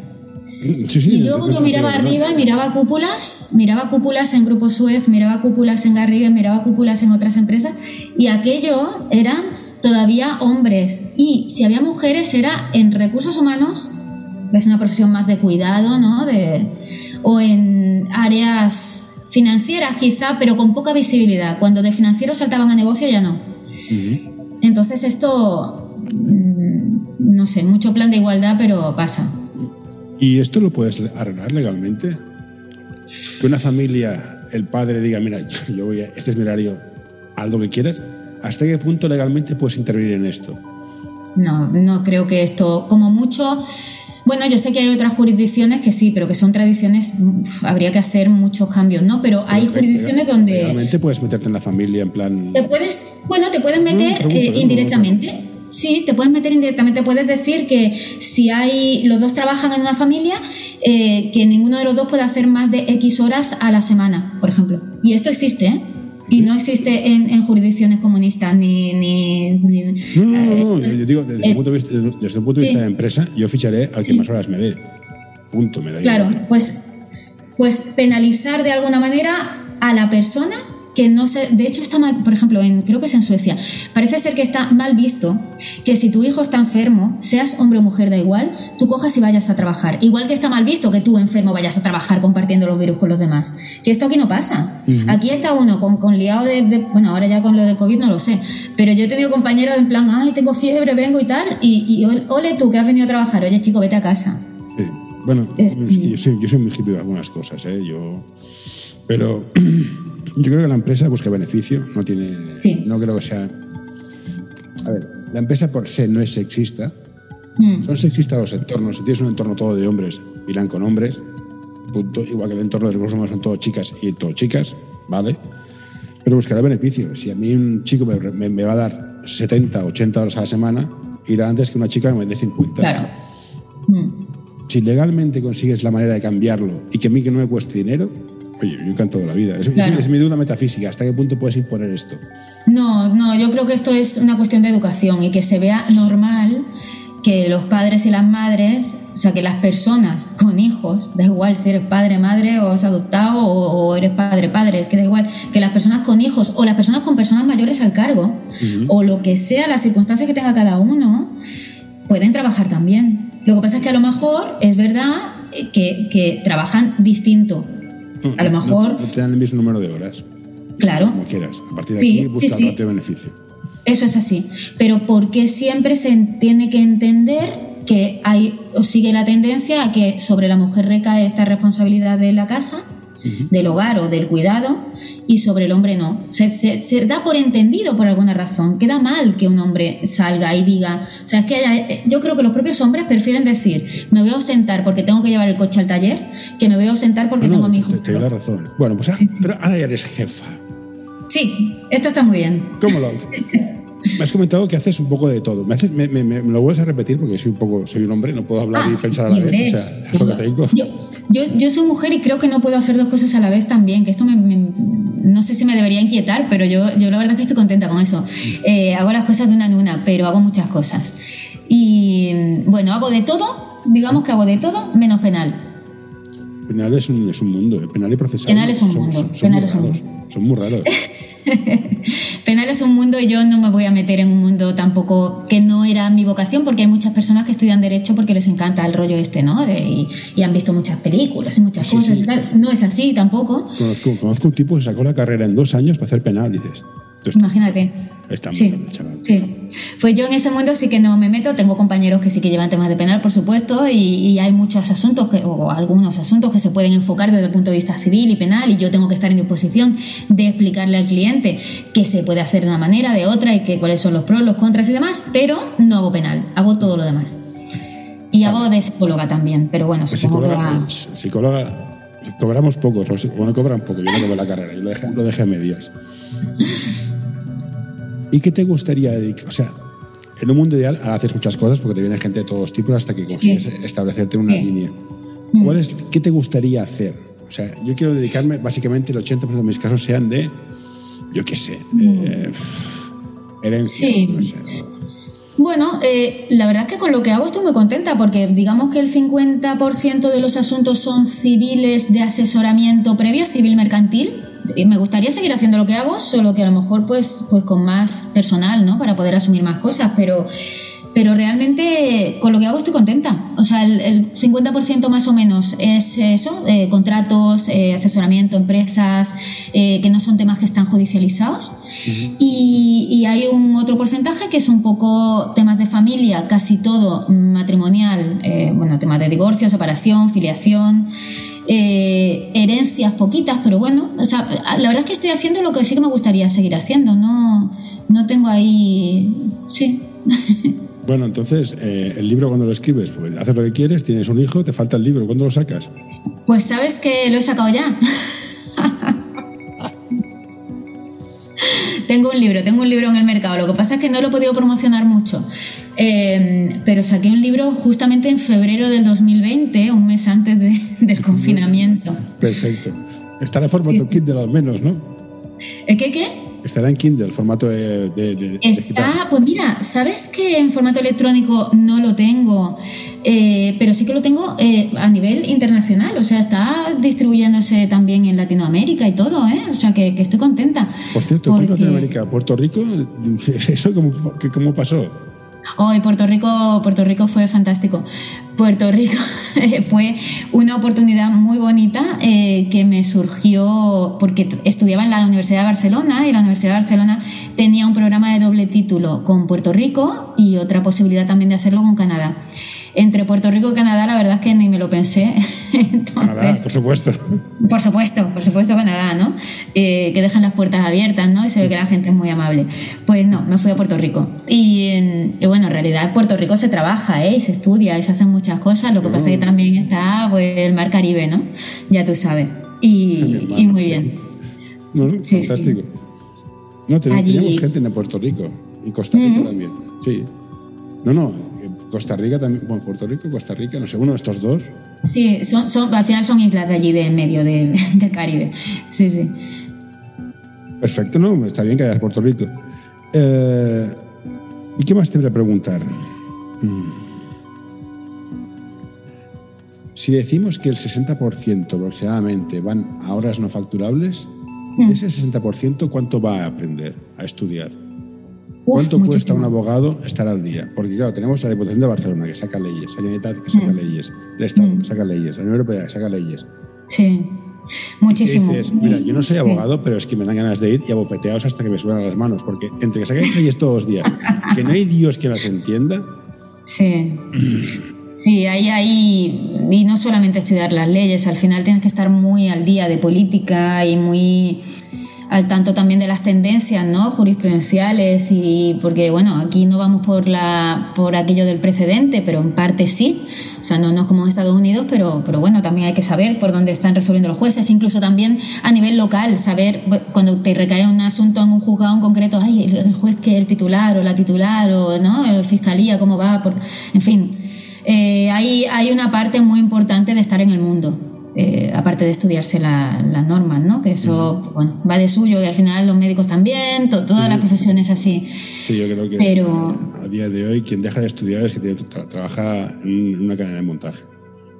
y luego yo miraba arriba, miraba cúpulas, miraba cúpulas en Grupo Suez, miraba cúpulas en Garrigues, miraba cúpulas en otras empresas y aquello eran todavía hombres. Y si había mujeres era en recursos humanos es una profesión más de cuidado, ¿no? De, o en áreas financieras quizá, pero con poca visibilidad. Cuando de financieros saltaban a negocio ya no. Entonces esto, mm, no sé, mucho plan de igualdad, pero pasa. ¿Y esto lo puedes arreglar legalmente? Que una familia, el padre diga, mira, yo voy a, este es mi horario, haz lo que quieras. ¿Hasta qué punto legalmente puedes intervenir en esto? No, no creo que esto, como mucho, bueno, yo sé que hay otras jurisdicciones que sí, pero que son tradiciones, habría que hacer muchos cambios, ¿no? Pero hay jurisdicciones donde... Realmente puedes meterte en la familia en plan... Te puedes, bueno, te puedes meter eh, indirectamente. Sí, te puedes meter indirectamente. Puedes decir que si hay los dos trabajan en una familia, eh, que ninguno de los dos puede hacer más de X horas a la semana, por ejemplo. Y esto existe, ¿eh? Y no existe en, jurisdicciones comunistas ni... ni, no, no, no, yo digo, desde, el, punto de vista, desde el punto de vista de empresa, yo ficharé al que más horas me dé. Punto, me da Claro, pues, pues penalizar de alguna manera a la persona que no se, de hecho está mal, por ejemplo, en, creo que es en Suecia, parece ser que está mal visto que si tu hijo está enfermo, seas hombre o mujer, da igual, tú cojas y vayas a trabajar. Igual que está mal visto que tú enfermo vayas a trabajar compartiendo los virus con los demás. Que esto aquí no pasa. Aquí está uno con, con liado de, bueno, ahora ya con lo del COVID no lo sé, pero yo he tenido compañeros en plan, ay, tengo fiebre, vengo y tal, y, ole tú que has venido a trabajar, oye chico, vete a casa. Bueno, yo, soy, yo soy muy hippie de algunas cosas, ¿eh? Yo, pero yo creo que la empresa busca beneficio, no tiene. No creo que sea. A ver, la empresa por sí no es sexista. Mm. Son sexistas los entornos. Si tienes un entorno todo de hombres, irán con hombres. Igual que el entorno de recursos humanos son todo chicas y todo chicas, ¿vale? Pero buscará beneficio. Si a mí un chico me, va a dar 70, 80 horas a la semana, irá antes que una chica que me dé 50. Claro. Mm. Si legalmente consigues la manera de cambiarlo y que a mí que no me cueste dinero, Oye, yo encantado la vida. Es, mi duda metafísica. ¿Hasta qué punto puedes imponer esto? No, no, yo creo que esto es una cuestión de educación y que se vea normal que los padres y las madres, o sea, que las personas con hijos, da igual si eres padre, madre o has adoptado o, eres padre, padre, es que da igual que las personas con hijos o las personas con personas mayores al cargo o lo que sea, las circunstancias que tenga cada uno, pueden trabajar también. Lo que pasa es que a lo mejor es verdad que, que trabajan distinto a lo mejor. No, te dan el mismo número de horas. Claro. Como quieras. A partir de aquí, busca sí, de beneficio. Eso es así. Pero ¿por qué siempre se tiene que entender que hay o sigue la tendencia a que sobre la mujer recae esta responsabilidad de la casa? Del hogar o del cuidado y sobre el hombre no. Se, se, da por entendido por alguna razón. Queda mal que un hombre salga y diga. O sea, es que eh, yo creo que los propios hombres prefieren decir, me voy a ausentar porque tengo que llevar el coche al taller, que me voy a ausentar porque tengo a mi hijo. Te, doy la razón. Bueno, pues pero ahora ya eres jefa. Sí, esto está muy bien. ¿Cómo lo me has comentado que haces un poco de todo. Me, haces, me, me, me, lo vuelves a repetir porque soy un poco soy un hombre, no puedo hablar Ah, y pensar a la sí, vez. O sea, es lo que tengo. Yo, yo, yo soy mujer y creo que no puedo hacer dos cosas a la vez también, que esto me, no sé si me debería inquietar, pero yo, yo la verdad es que estoy contenta con eso. Eh, hago las cosas de una en una, pero hago muchas cosas. Y bueno, hago de todo, digamos que hago de todo, menos penal. Penal es un, es un mundo, ¿eh? penal y procesal. Penal es un son, mundo, Son, son penal muy es un. Son muy raros. Penal es un mundo y yo no me voy a meter en un mundo tampoco que no era mi vocación, porque hay muchas personas que estudian Derecho porque les encanta el rollo este, ¿no? De- y, y han visto muchas películas y muchas Sí, cosas sí. y tal. No es así tampoco. Conozco, conozco un tipo que sacó la carrera en dos años para hacer penal, dices. Imagínate. Está Sí, muy bien, chaval. sí. Pues yo en ese mundo sí que no me meto. Tengo compañeros que sí que llevan temas de penal, por supuesto, y, y hay muchos asuntos, que, o algunos asuntos que se pueden enfocar desde el punto de vista civil y penal, y yo tengo que estar en disposición de explicarle al cliente que se puede hacer de una manera, de otra, y que cuáles son los pros, los contras y demás, pero no hago penal, hago todo lo demás. Y hago de psicóloga también, pero bueno, Pues supongo que psicóloga, va- pues, psicóloga, cobramos pocos. los- Bueno, cobran poco. Yo no cobro la carrera, yo lo dejé, lo dejé a medias. ¿Y qué te gustaría dedicar? O sea, en un mundo ideal haces muchas cosas porque te viene gente de todos tipos hasta que consigues establecerte en una Sí. línea. Mm. ¿Cuál es, ¿Qué te gustaría hacer? O sea, yo quiero dedicarme, básicamente el 80% de mis casos sean de, yo qué sé, eh, herencia, Mm. Sí. no sé. Bueno, eh, la verdad es que con lo que hago estoy muy contenta porque digamos que el 50% de los asuntos son civiles de asesoramiento previo, civil mercantil. Y me gustaría seguir haciendo lo que hago, solo que a lo mejor pues, pues con más personal, ¿no? Para poder asumir más cosas, pero, pero realmente con lo que hago estoy contenta. O sea, el, el 50% más o menos es eso, eh, contratos, eh, asesoramiento, empresas, eh, que no son temas que están judicializados. Y, y hay un otro porcentaje que es un poco temas de familia, casi todo matrimonial, bueno, temas de divorcio, separación, filiación, herencias poquitas, pero bueno, o sea, la verdad es que estoy haciendo lo que sí que me gustaría seguir haciendo, no, no tengo ahí, sí. Bueno, entonces, eh, el libro cuando lo escribes, pues haces lo que quieres, tienes un hijo, te falta el libro, ¿cuándo lo sacas? Pues sabes que lo he sacado ya. tengo un libro, tengo un libro en el mercado. Lo que pasa es que no lo he podido promocionar mucho. Eh, pero saqué un libro justamente en febrero del 2020, un mes antes de- del confinamiento. Perfecto. Estará en formato Sí. Kindle al menos, ¿no? ¿El qué qué? Estará en Kindle, formato de, de, de-. Está, pues mira, ¿sabes que en formato electrónico no lo tengo? Eh, pero sí que lo tengo eh, a nivel internacional, o sea, está distribuyéndose también en Latinoamérica y todo, ¿eh? O sea, que, que estoy contenta. Por cierto, ¿tú en Porque- Latinoamérica, Puerto Rico, ¿eso cómo, cómo pasó? Hoy Puerto Rico, Puerto Rico fue fantástico. Puerto Rico fue una oportunidad muy bonita eh, que me surgió porque estudiaba en la Universidad de Barcelona y la Universidad de Barcelona tenía un programa de doble título con Puerto Rico y otra posibilidad también de hacerlo con Canadá. Entre Puerto Rico y Canadá, la verdad es que ni me lo pensé. Canadá, por supuesto. por supuesto, por supuesto Canadá, ¿no? Eh, que dejan las puertas abiertas, ¿no? Y se ve que la gente es muy amable. Pues no, me fui a Puerto Rico. Y, en- y bueno, en realidad en Puerto Rico se trabaja, ¿eh? Y se estudia y se hacen muchas cosas. Lo que pasa es que también está pues, el mar Caribe, ¿no? Ya tú sabes. Y, y muy bien. No, Sí, fantástico. No, tenemos, Allí- gente en Puerto Rico y Costa Rica Ujú. también. Sí. No, no, Costa Rica también, bueno, Puerto Rico, Costa Rica, no sé, uno de estos dos. Sí, son, son- al final son islas de allí, de en medio del, Caribe. Sí, sí. Perfecto, no, está bien que hayas Puerto Rico. Eh, ¿Y qué más te voy a preguntar? Mm. Si decimos que el 60% aproximadamente van a horas no facturables, Mm. de ese 60%, ¿cuánto va a aprender, a estudiar? ¿Cuánto cuesta un abogado estar al día? Porque claro, tenemos la Diputación de Barcelona que saca leyes, la Generalitat que saca Mm. leyes, el Estado Mm. que saca leyes, la Unión Europea que saca leyes. Sí, muchísimo. dices, mira, yo no soy abogado, pero es que me dan ganas de ir y abofeteados hasta que me suenan las manos, porque entre que sacáis leyes todos los días, que no hay Dios que las entienda, Sí. Sí, ahí, ahí, y no solamente estudiar las leyes, al final tienes que estar muy al día de política y muy... al tanto también de las tendencias ¿no? jurisprudenciales y porque bueno aquí no vamos por la por aquello del precedente pero en parte sí. O sea no, es como en Estados Unidos pero pero bueno también hay que saber por dónde están resolviendo los jueces. Incluso también a nivel local saber cuando te recae un asunto en un juzgado en concreto ay el juez que el titular o la titular o no fiscalía cómo va por en fin eh, hay, hay una parte muy importante de estar en el mundo eh, aparte de estudiarse las normas, ¿no? Que eso bueno, va de suyo y al final los médicos también, todas las profesiones así. Sí, yo creo que Pero, a día de hoy quien deja de estudiar es que trabaja en una cadena de montaje.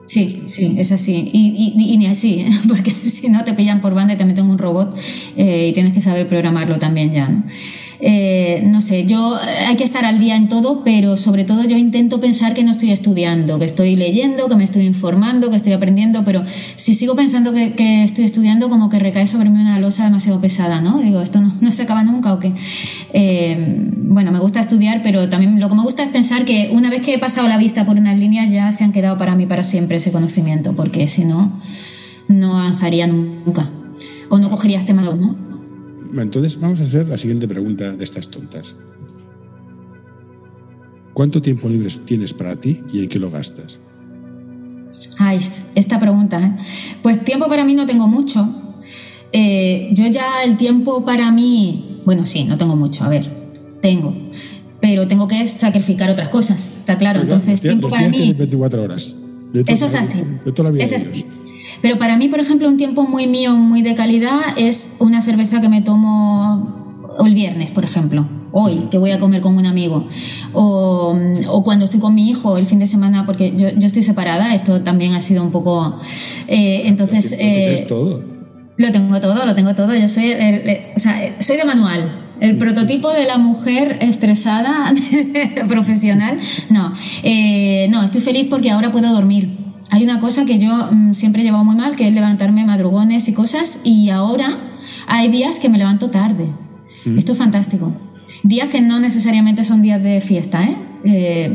Sí, sí, es así. Y, y, ni así, porque si no te pillan por banda y te meten un robot eh, y tienes que saber programarlo también ya. ¿no? Eh, no sé, yo eh, hay que estar al día en todo, pero sobre todo yo intento pensar que no estoy estudiando, que estoy leyendo, que me estoy informando, que estoy aprendiendo, pero si sigo pensando que, estoy estudiando, como que recae sobre mí una losa demasiado pesada, ¿no? Digo, esto no, se acaba nunca o qué. Eh, bueno, me gusta estudiar, pero también lo que me gusta es pensar que una vez que he pasado la vista por unas líneas ya se han quedado para mí para siempre ese conocimiento, porque si no, no avanzaría nunca. O no cogería este mago, ¿no? Entonces vamos a hacer la siguiente pregunta de estas tontas. ¿Cuánto tiempo libre tienes para ti y en qué lo gastas? Ay, esta pregunta. ¿eh? Pues tiempo para mí no tengo mucho. Eh, yo ya el tiempo para mí, bueno, sí, no tengo mucho, a ver, tengo, pero tengo que sacrificar otras cosas, está claro. Entonces, tiempo para mí. 24 horas. eso es así. Pero para mí, por ejemplo, un tiempo muy mío, muy de calidad, es una cerveza que me tomo el viernes, por ejemplo. Hoy, que voy a comer con un amigo. O, cuando estoy con mi hijo el fin de semana, porque yo, estoy separada, esto también ha sido un poco... Eh, entonces... Eh, todo? Lo tengo todo, lo tengo todo. Yo soy, o sea, soy de manual. El prototipo de la mujer estresada, profesional. No, eh, no, estoy feliz porque ahora puedo dormir hay una cosa que yo mm, siempre he llevado muy mal, que es levantarme madrugones y cosas, y ahora hay días que me levanto tarde. Mm. Esto es fantástico. Días que no necesariamente son días de fiesta, ¿eh? ¿eh?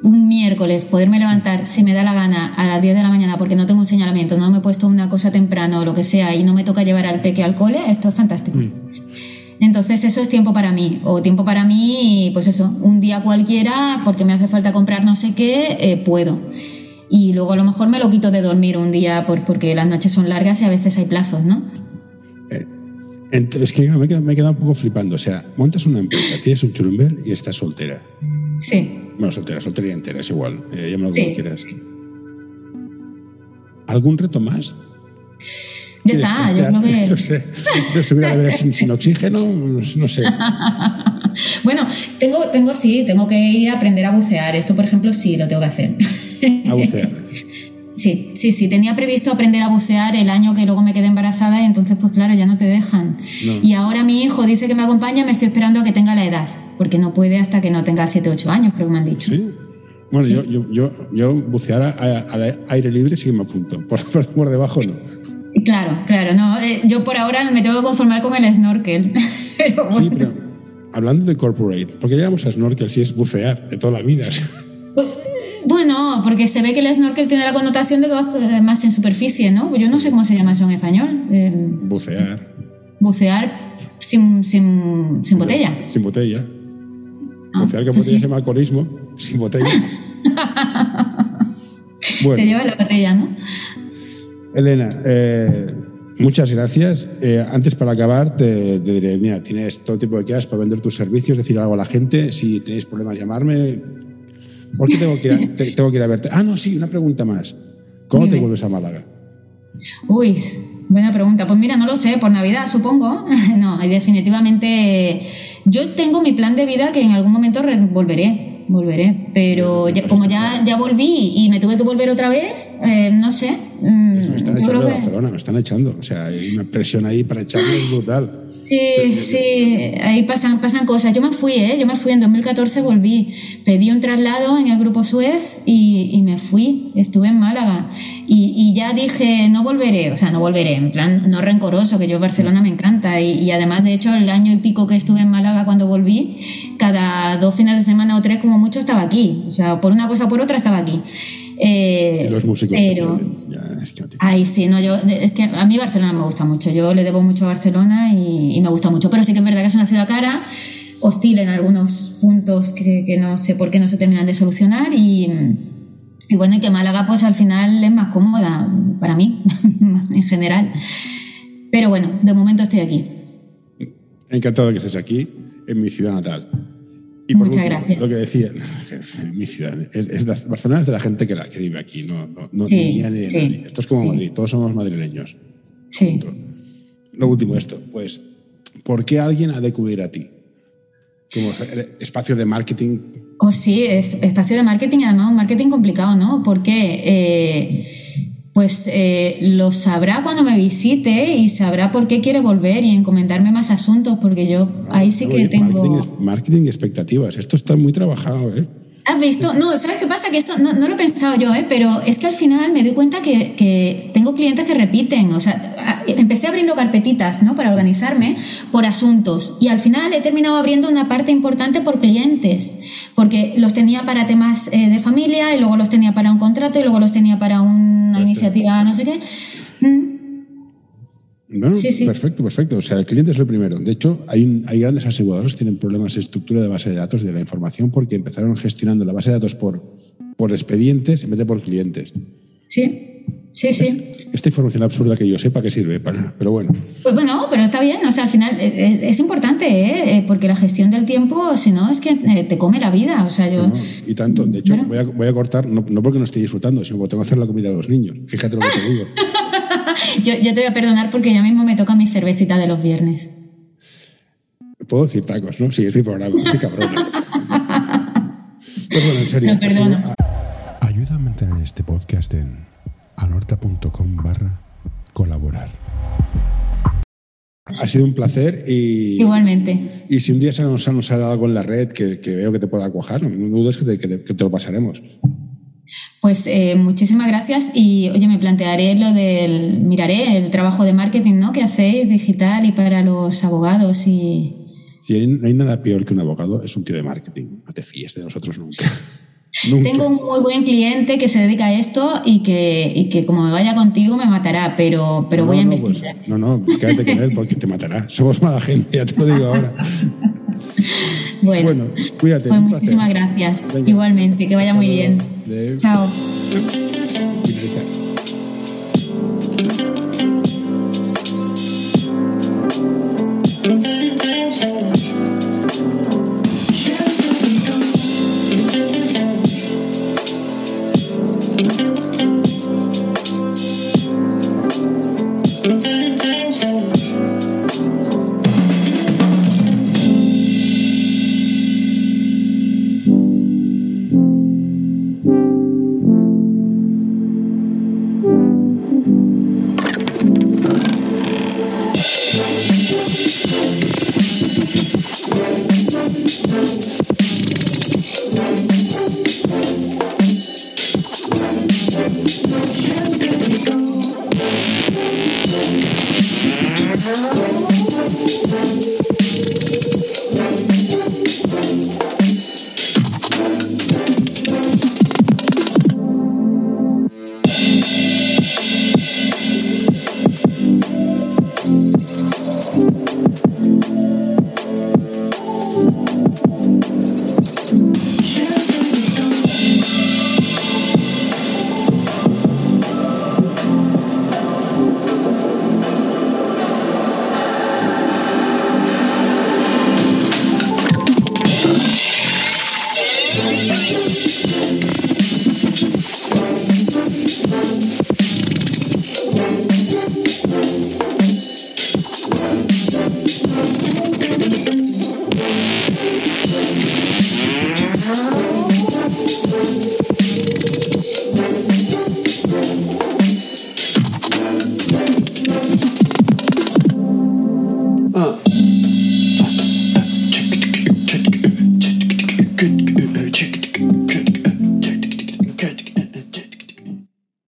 un miércoles poderme levantar, si me da la gana, a las 10 de la mañana porque no tengo un señalamiento, no me he puesto una cosa temprano o lo que sea y no me toca llevar al peque al cole, esto es fantástico. Mm. Entonces eso es tiempo para mí, o tiempo para mí, pues eso, un día cualquiera, porque me hace falta comprar no sé qué, eh, puedo y luego a lo mejor me lo quito de dormir un día por, porque las noches son largas y a veces hay plazos, ¿no? Eh, es que me he, quedado, un poco flipando. O sea, montas una empresa, tienes un churumbel y estás soltera. Sí. Bueno, soltera, soltera entera, es igual. Eh, llámalo como quieras. ¿Algún reto más? Ya está, yo creo que... No sé, no subir a la sin, sin oxígeno, no sé. bueno, tengo, tengo, sí, tengo que ir a aprender a bucear. Esto, por ejemplo, sí, lo tengo que hacer. A bucear. Sí, sí, sí. Tenía previsto aprender a bucear el año que luego me quedé embarazada y entonces, pues claro, ya no te dejan. Y ahora mi hijo dice que me acompaña, me estoy esperando a que tenga la edad, porque no puede hasta que no tenga 7 8 años, creo que me han dicho. Sí. Bueno, Yo, yo, yo, yo, bucear al aire libre sí que me apunto, por, por, debajo no. Claro, claro, no. Eh, yo por ahora me tengo que conformar con el snorkel. pero Sí, pero hablando de corporate, ¿por qué llegamos a snorkel si es bucear de toda la vida? Pues, bueno, porque se ve que el snorkel tiene la connotación de que va más en superficie, ¿no? Yo no sé cómo se llama eso en español. Eh, bucear. Bucear sin, sin, sin botella. Sin botella. Ah, bucear que pues podría ser alcoholismo, sin botella. Te lleva la botella, ¿no? Elena, eh, muchas gracias. Eh, antes, para acabar, te, diré, mira, tienes todo tipo de quedas para vender tus servicios, decir algo a la gente. Si tenéis problemas, llamarme ¿Por qué tengo que, ir a, tengo que ir a verte? Ah, no, sí, una pregunta más. ¿Cómo te vuelves a Málaga? Uy, buena pregunta. Pues mira, no lo sé, por Navidad supongo. no, definitivamente yo tengo mi plan de vida que en algún momento volveré, volveré. Pero como ya, ya volví y me tuve que volver otra vez, eh, no sé. Mm, me están echando de Barcelona, me están echando. O sea, hay una presión ahí para echarme brutal. Sí, sí, ahí pasan, pasan cosas. Yo me fui, ¿eh? Yo me fui en 2014, volví. Pedí un traslado en el Grupo Suez y, y me fui. Estuve en Málaga. Y, y, ya dije, no volveré. O sea, no volveré. En plan, no rencoroso, que yo Barcelona me encanta. Y, y, además, de hecho, el año y pico que estuve en Málaga cuando volví, cada dos fines de semana o tres, como mucho, estaba aquí. O sea, por una cosa o por otra, estaba aquí. Eh, y los músicos pero, es que no Ay, sí, no, yo, es que a mí Barcelona me gusta mucho. Yo le debo mucho a Barcelona y, y me gusta mucho. Pero sí que es verdad que es una ciudad cara, hostil en algunos puntos que, que no sé por qué no se terminan de solucionar. Y, y bueno, y que Málaga, pues al final es más cómoda para mí, en general. Pero bueno, de momento estoy aquí. Encantado de que estés aquí, en mi ciudad natal. Y Muchas gracias. Lo que decía, mi ciudad, es, es de- Barcelona es de la gente que, la, que vive aquí, no, no, no Sí, ni sí. Esto es como sí. Madrid, todos somos madrileños. Sí. Lo último, esto, pues, ¿por qué alguien ha de acudir a ti? Como el espacio de marketing. Oh, sí, es espacio de marketing y además un marketing complicado, ¿no? Porque eh, pues eh, lo sabrá cuando me visite y sabrá por qué quiere volver y encomendarme más asuntos, porque yo ahí sí que tengo... Marketing, marketing y expectativas. Esto está muy trabajado, ¿eh? ¿Has visto? No, ¿sabes qué pasa? Que esto no, no lo he pensado yo, ¿eh? pero es que al final me doy cuenta que, que tengo clientes que repiten. O sea, empecé abriendo carpetitas ¿no? para organizarme por asuntos y al final he terminado abriendo una parte importante por clientes, porque los tenía para temas eh, de familia y luego los tenía para un contrato y luego los tenía para una Esto iniciativa no sé qué. Mm, Bueno, Sí, sí. perfecto, perfecto. O sea, el cliente es lo primero. De hecho, hay, hay grandes aseguradoras que tienen problemas de estructura de base de datos de la información porque empezaron gestionando la base de datos por, por expedientes en vez de por clientes. Sí, sí, sí. Esta información absurda que yo sepa que sirve para. Pero bueno, Pues bueno, pero está bien, o sea, al final eh, eh, es importante, ¿eh? Eh, porque la gestión del tiempo, si no, es que te come la vida. O sea, yo. no, y tanto. De hecho, Bueno. voy a, voy a cortar, no, no porque no esté disfrutando, sino porque tengo que hacer la comida a los niños. Fíjate lo que te digo. Yo, yo te voy a perdonar porque ya mismo me toca mi cervecita de los viernes. Puedo decir tacos, ¿no? Sí, es mi programa. Qué cabrón. Pues bueno, en serio. Me perdono. ha sido- Ayuda a mantener este podcast en anorta.com barra colaborar. Ha sido un placer y, Igualmente. y si un día se nos, nos sale algo en la red que, que veo que te pueda cuajar, no dudes que te, que te- que te lo pasaremos. Pues eh, muchísimas gracias y oye, me plantearé lo del, miraré el trabajo de marketing ¿no? que hacéis digital y para los abogados y... No hay nada peor que un abogado, es un tío de marketing. No te fíes de nosotros nunca. nunca. Tengo un muy buen cliente que se dedica a esto y que, y que como me vaya contigo me matará, pero, pero No, voy a no, pues, investigar. no, no, quédate con él porque te matará. Somos mala gente, ya te lo digo ahora. Bueno, Bueno, cuídate. pues muchísimas gracias. Venga. Igualmente, que vaya muy bien. Chao.